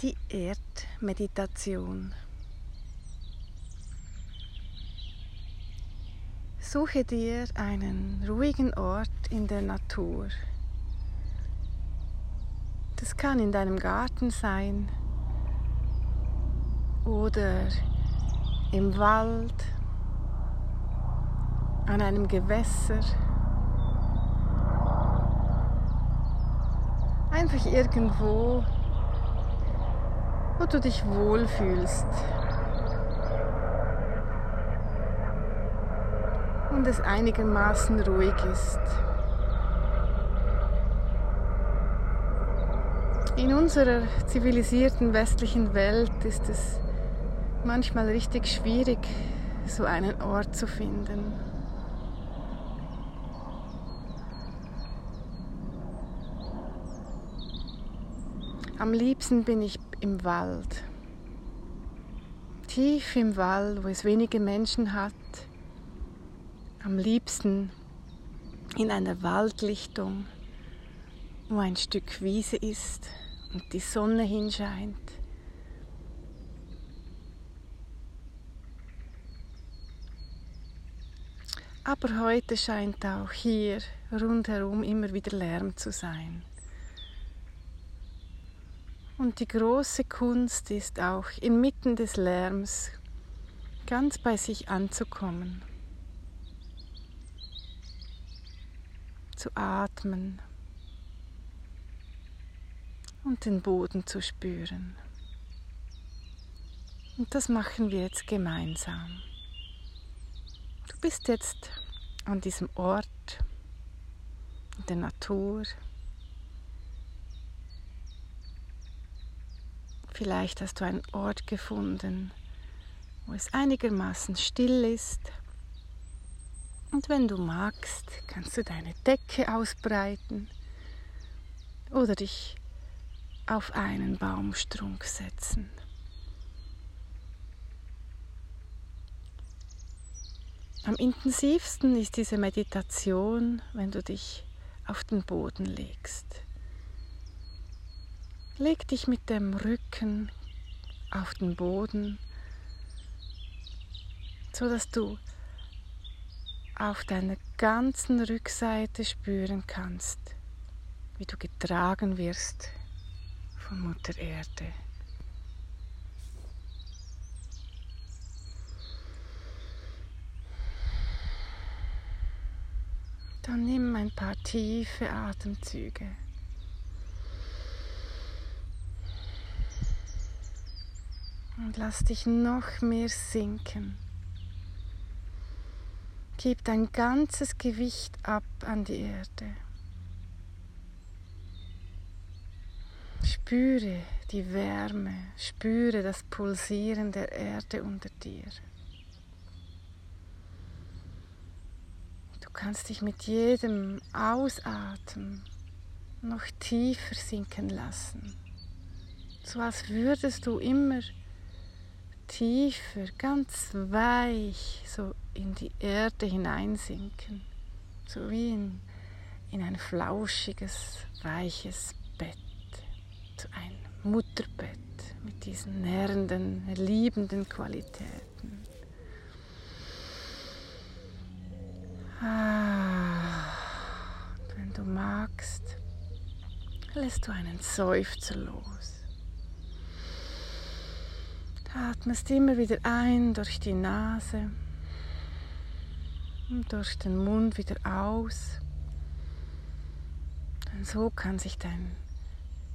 Die Erdmeditation. Suche dir einen ruhigen Ort in der Natur. Das kann in deinem Garten sein oder im Wald, an einem Gewässer. Einfach irgendwo, wo du dich wohlfühlst. Und es einigermaßen ruhig ist. In unserer zivilisierten westlichen Welt ist es manchmal richtig schwierig, so einen Ort zu finden. Am liebsten bin ich im Wald. Tief im Wald, wo es wenige Menschen hat. Am liebsten in einer Waldlichtung, wo ein Stück Wiese ist und die Sonne hinscheint. Aber heute scheint auch hier rundherum immer wieder Lärm zu sein. Und die große Kunst ist auch inmitten des Lärms ganz bei sich anzukommen, zu atmen und den Boden zu spüren. Und das machen wir jetzt gemeinsam. Du bist jetzt an diesem Ort in der Natur. Vielleicht hast du einen Ort gefunden, wo es einigermaßen still ist. Und wenn du magst, kannst du deine Decke ausbreiten oder dich auf einen Baumstrunk setzen. Am intensivsten ist diese Meditation, wenn du dich auf den Boden legst. Leg dich mit dem Rücken auf den Boden, so dass du auf deiner ganzen Rückseite spüren kannst, wie du getragen wirst von Mutter Erde. Dann nimm ein paar tiefe Atemzüge. Und lass dich noch mehr sinken. Gib dein ganzes Gewicht ab an die Erde. Spüre die Wärme, spüre das Pulsieren der Erde unter dir. Du kannst dich mit jedem Ausatmen noch tiefer sinken lassen, so als würdest du immer tiefer, ganz weich so in die Erde hineinsinken, so wie in, in ein flauschiges, weiches Bett, so ein Mutterbett mit diesen nährenden, liebenden Qualitäten. Ah, und wenn du magst, lässt du einen Seufzer los. Atmest immer wieder ein durch die Nase und durch den Mund wieder aus. Und so kann sich dein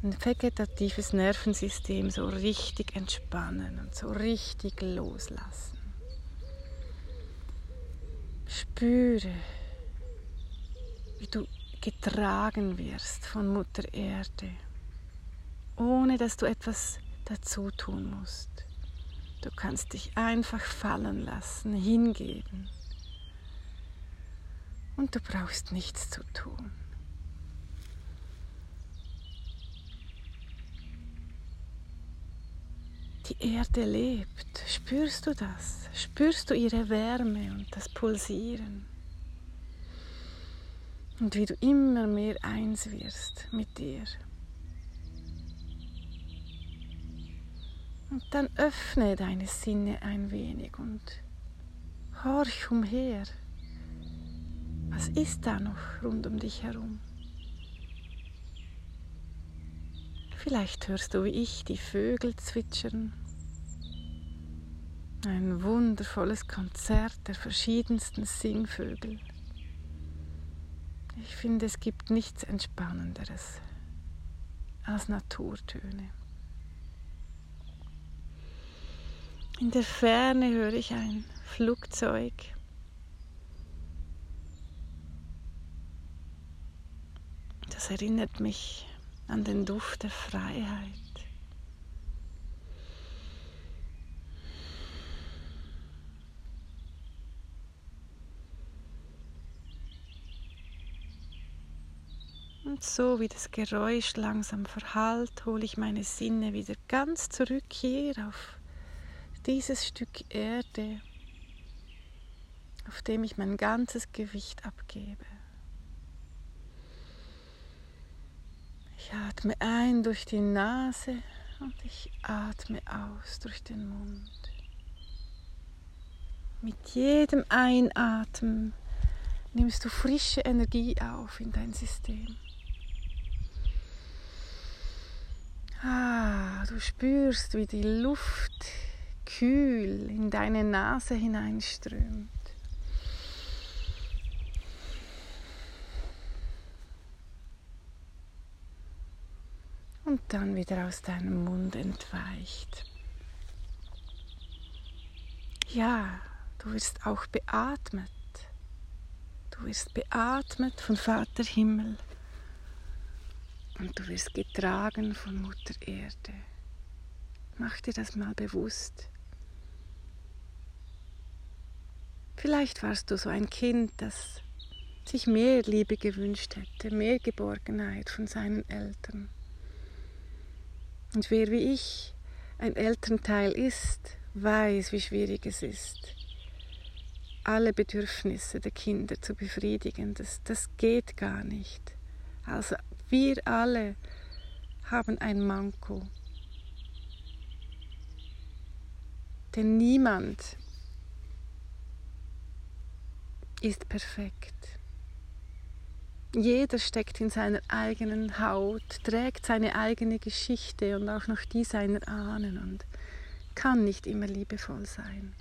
vegetatives Nervensystem so richtig entspannen und so richtig loslassen. Spüre, wie du getragen wirst von Mutter Erde, ohne dass du etwas dazu tun musst. Du kannst dich einfach fallen lassen, hingeben. Und du brauchst nichts zu tun. Die Erde lebt. Spürst du das? Spürst du ihre Wärme und das Pulsieren? Und wie du immer mehr eins wirst mit dir. Und dann öffne deine Sinne ein wenig und horch umher. Was ist da noch rund um dich herum? Vielleicht hörst du wie ich die Vögel zwitschern. Ein wundervolles Konzert der verschiedensten Singvögel. Ich finde, es gibt nichts Entspannenderes als Naturtöne. In der Ferne höre ich ein Flugzeug. Das erinnert mich an den Duft der Freiheit. Und so wie das Geräusch langsam verhallt, hole ich meine Sinne wieder ganz zurück hier auf dieses Stück Erde, auf dem ich mein ganzes Gewicht abgebe. Ich atme ein durch die Nase und ich atme aus durch den Mund. Mit jedem Einatmen nimmst du frische Energie auf in dein System. Ah, du spürst, wie die Luft kühl in deine Nase hineinströmt. Und dann wieder aus deinem Mund entweicht. Ja, du wirst auch beatmet. Du wirst beatmet von Vater Himmel. Und du wirst getragen von Mutter Erde. Mach dir das mal bewusst. Vielleicht warst du so ein Kind, das sich mehr Liebe gewünscht hätte, mehr Geborgenheit von seinen Eltern. Und wer wie ich ein Elternteil ist, weiß, wie schwierig es ist, alle Bedürfnisse der Kinder zu befriedigen. Das, das geht gar nicht. Also wir alle haben ein Manko. Denn niemand ist perfekt. Jeder steckt in seiner eigenen Haut, trägt seine eigene Geschichte und auch noch die seiner Ahnen und kann nicht immer liebevoll sein.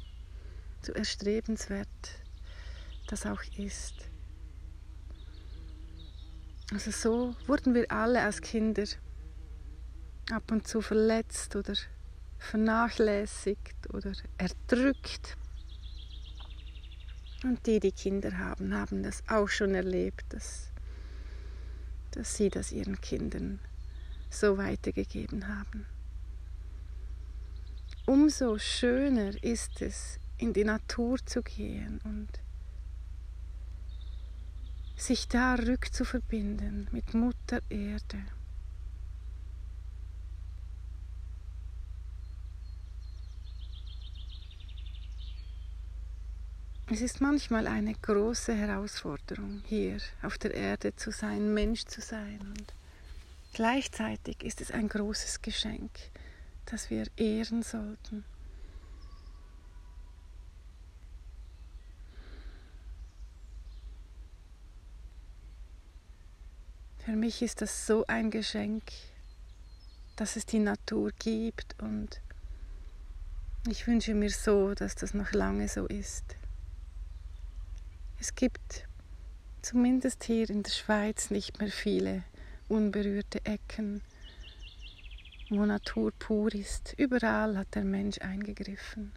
So erstrebenswert das auch ist. Also so wurden wir alle als Kinder ab und zu verletzt oder vernachlässigt oder erdrückt. Und die, die Kinder haben, haben das auch schon erlebt, dass, dass sie das ihren Kindern so weitergegeben haben. Umso schöner ist es, in die Natur zu gehen und sich da rückzuverbinden mit Mutter Erde. Es ist manchmal eine große Herausforderung, hier auf der Erde zu sein, Mensch zu sein. Und gleichzeitig ist es ein großes Geschenk, das wir ehren sollten. Für mich ist das so ein Geschenk, dass es die Natur gibt und ich wünsche mir so, dass das noch lange so ist. Es gibt zumindest hier in der Schweiz nicht mehr viele unberührte Ecken, wo Natur pur ist. Überall hat der Mensch eingegriffen.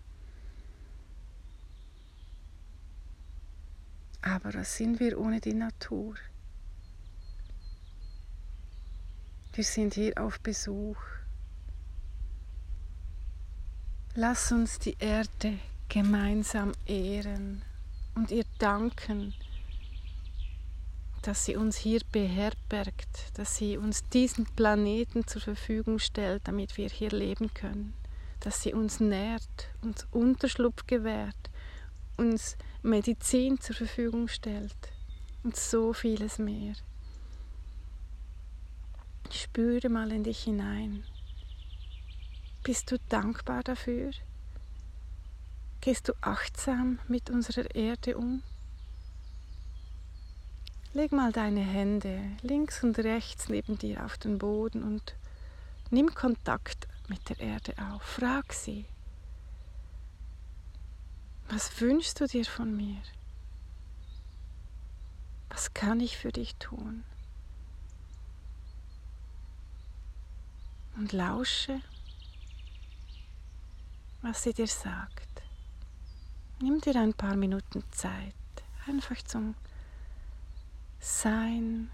Aber was sind wir ohne die Natur? Wir sind hier auf Besuch. Lass uns die Erde gemeinsam ehren und ihr danken, dass sie uns hier beherbergt, dass sie uns diesen Planeten zur Verfügung stellt, damit wir hier leben können, dass sie uns nährt, uns Unterschlupf gewährt, uns Medizin zur Verfügung stellt und so vieles mehr. Spüre mal in dich hinein. Bist du dankbar dafür? Gehst du achtsam mit unserer Erde um? Leg mal deine Hände links und rechts neben dir auf den Boden und nimm Kontakt mit der Erde auf. Frag sie, was wünschst du dir von mir? Was kann ich für dich tun? Und lausche, was sie dir sagt. Nimm dir ein paar Minuten Zeit, einfach zum Sein,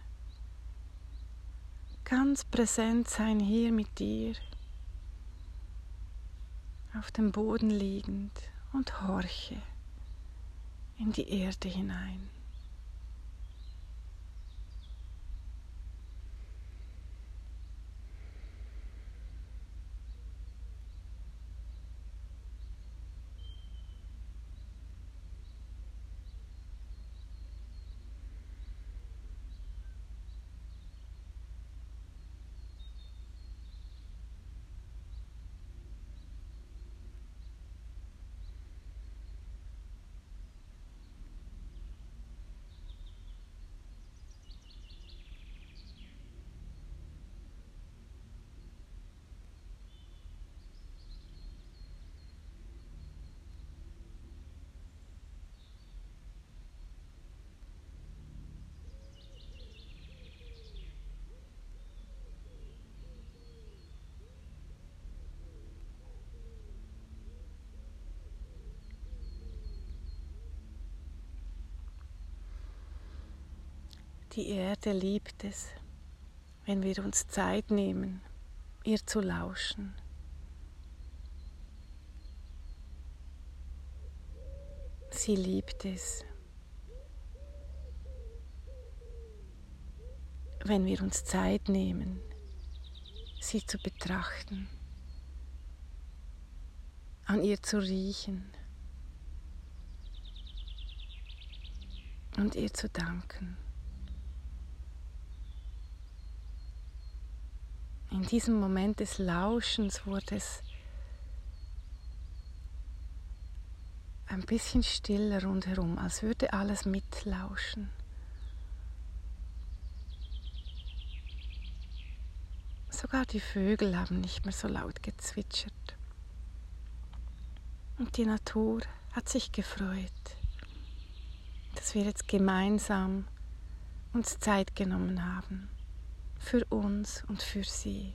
ganz präsent sein hier mit dir, auf dem Boden liegend und horche in die Erde hinein. Die Erde liebt es, wenn wir uns Zeit nehmen, ihr zu lauschen. Sie liebt es, wenn wir uns Zeit nehmen, sie zu betrachten, an ihr zu riechen und ihr zu danken. In diesem Moment des Lauschens wurde es ein bisschen stiller rundherum, als würde alles mitlauschen. Sogar die Vögel haben nicht mehr so laut gezwitschert. Und die Natur hat sich gefreut, dass wir jetzt gemeinsam uns Zeit genommen haben für uns und für sie.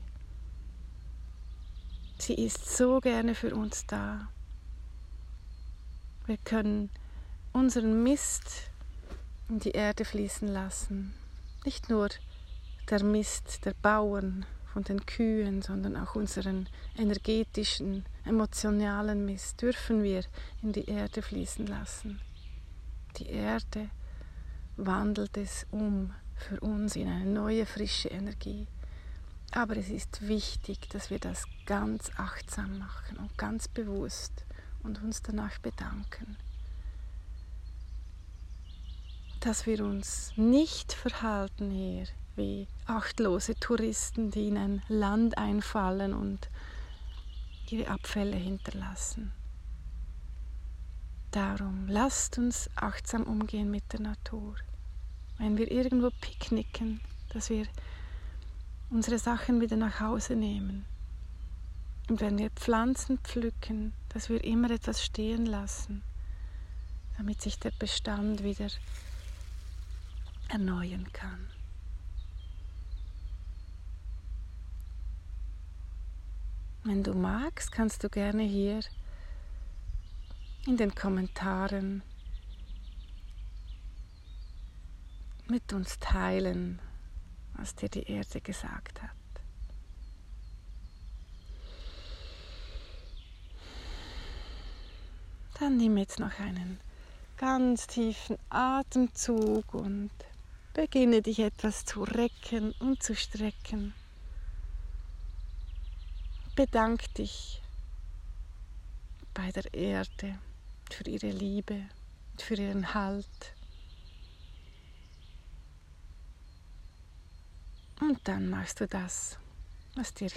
Sie ist so gerne für uns da. Wir können unseren Mist in die Erde fließen lassen. Nicht nur der Mist der Bauern von den Kühen, sondern auch unseren energetischen, emotionalen Mist dürfen wir in die Erde fließen lassen. Die Erde wandelt es um für uns in eine neue, frische Energie. Aber es ist wichtig, dass wir das ganz achtsam machen und ganz bewusst und uns danach bedanken. Dass wir uns nicht verhalten hier wie achtlose Touristen, die in ein Land einfallen und ihre Abfälle hinterlassen. Darum lasst uns achtsam umgehen mit der Natur wenn wir irgendwo picknicken, dass wir unsere Sachen wieder nach Hause nehmen. Und wenn wir Pflanzen pflücken, dass wir immer etwas stehen lassen, damit sich der Bestand wieder erneuern kann. Wenn du magst, kannst du gerne hier in den Kommentaren mit uns teilen, was dir die Erde gesagt hat. Dann nimm jetzt noch einen ganz tiefen Atemzug und beginne dich etwas zu recken und zu strecken. Bedank dich bei der Erde für ihre Liebe, für ihren Halt. Und dann machst du das, was dir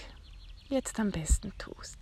jetzt am besten tust.